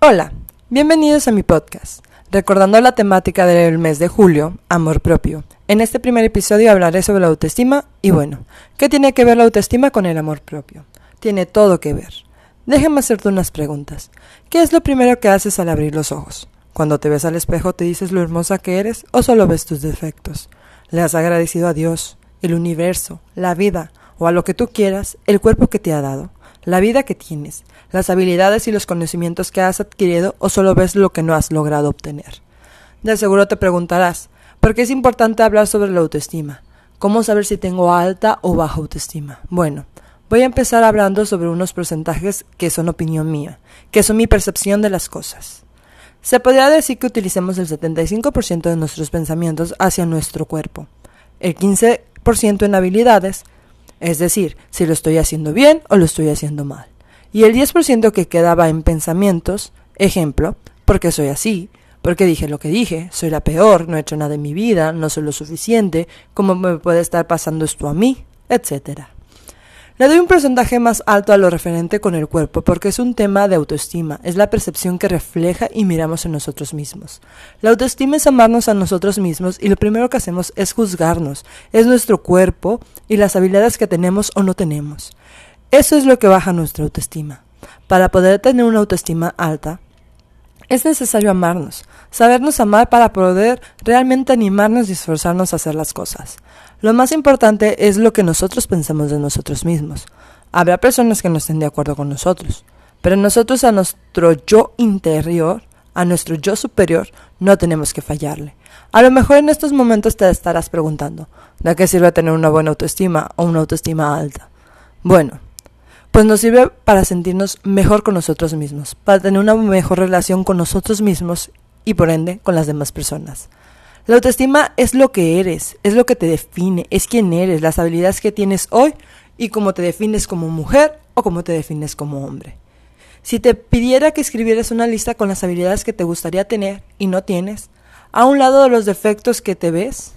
Hola, bienvenidos a mi podcast. Recordando la temática del mes de julio, amor propio. En este primer episodio hablaré sobre la autoestima y bueno, ¿qué tiene que ver la autoestima con el amor propio? Tiene todo que ver. Déjame hacerte unas preguntas. ¿Qué es lo primero que haces al abrir los ojos? Cuando te ves al espejo te dices lo hermosa que eres o solo ves tus defectos. ¿Le has agradecido a Dios, el universo, la vida o a lo que tú quieras, el cuerpo que te ha dado? La vida que tienes, las habilidades y los conocimientos que has adquirido o solo ves lo que no has logrado obtener. De seguro te preguntarás, ¿por qué es importante hablar sobre la autoestima? ¿Cómo saber si tengo alta o baja autoestima? Bueno, voy a empezar hablando sobre unos porcentajes que son opinión mía, que son mi percepción de las cosas. Se podría decir que utilicemos el 75% de nuestros pensamientos hacia nuestro cuerpo, el 15% en habilidades, es decir, si lo estoy haciendo bien o lo estoy haciendo mal. Y el 10% que quedaba en pensamientos, ejemplo, porque soy así, porque dije lo que dije, soy la peor, no he hecho nada en mi vida, no soy lo suficiente, cómo me puede estar pasando esto a mí, etcétera. Le doy un porcentaje más alto a lo referente con el cuerpo porque es un tema de autoestima, es la percepción que refleja y miramos en nosotros mismos. La autoestima es amarnos a nosotros mismos y lo primero que hacemos es juzgarnos, es nuestro cuerpo y las habilidades que tenemos o no tenemos. Eso es lo que baja nuestra autoestima. Para poder tener una autoestima alta, es necesario amarnos, sabernos amar para poder realmente animarnos y esforzarnos a hacer las cosas. Lo más importante es lo que nosotros pensamos de nosotros mismos. Habrá personas que no estén de acuerdo con nosotros, pero nosotros a nuestro yo interior, a nuestro yo superior, no tenemos que fallarle. A lo mejor en estos momentos te estarás preguntando, ¿de qué sirve tener una buena autoestima o una autoestima alta? Bueno, pues nos sirve para sentirnos mejor con nosotros mismos, para tener una mejor relación con nosotros mismos y por ende con las demás personas. La autoestima es lo que eres, es lo que te define, es quién eres, las habilidades que tienes hoy y cómo te defines como mujer o cómo te defines como hombre. Si te pidiera que escribieras una lista con las habilidades que te gustaría tener y no tienes, a un lado de los defectos que te ves,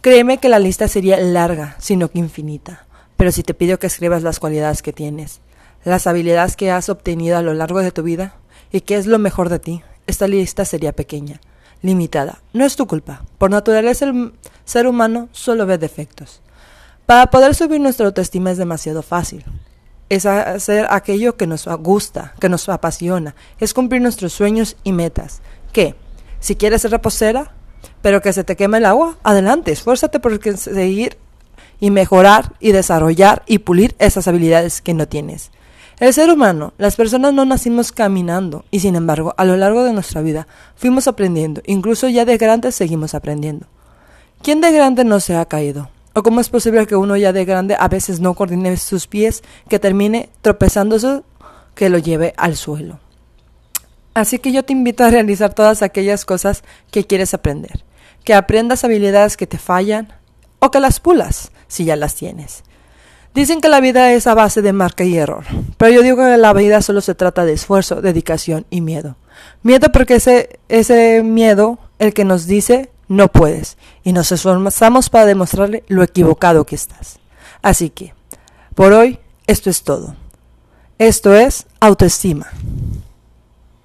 créeme que la lista sería larga, sino que infinita. Pero si te pido que escribas las cualidades que tienes, las habilidades que has obtenido a lo largo de tu vida y qué es lo mejor de ti, esta lista sería pequeña, limitada. No es tu culpa. Por naturaleza el ser humano solo ve defectos. Para poder subir nuestra autoestima es demasiado fácil. Es hacer aquello que nos gusta, que nos apasiona. Es cumplir nuestros sueños y metas. ¿Qué? Si quieres ser reposera, pero que se te queme el agua, adelante, esfuérzate por seguir y mejorar y desarrollar y pulir esas habilidades que no tienes. El ser humano, las personas no nacimos caminando y sin embargo a lo largo de nuestra vida fuimos aprendiendo, incluso ya de grandes seguimos aprendiendo. ¿Quién de grande no se ha caído? ¿O cómo es posible que uno ya de grande a veces no coordine sus pies, que termine tropezándose, que lo lleve al suelo? Así que yo te invito a realizar todas aquellas cosas que quieres aprender, que aprendas habilidades que te fallan o que las pulas si ya las tienes. Dicen que la vida es a base de marca y error, pero yo digo que la vida solo se trata de esfuerzo, dedicación y miedo. Miedo porque ese, ese miedo el que nos dice no puedes y nos esforzamos para demostrarle lo equivocado que estás. Así que, por hoy, esto es todo. Esto es autoestima.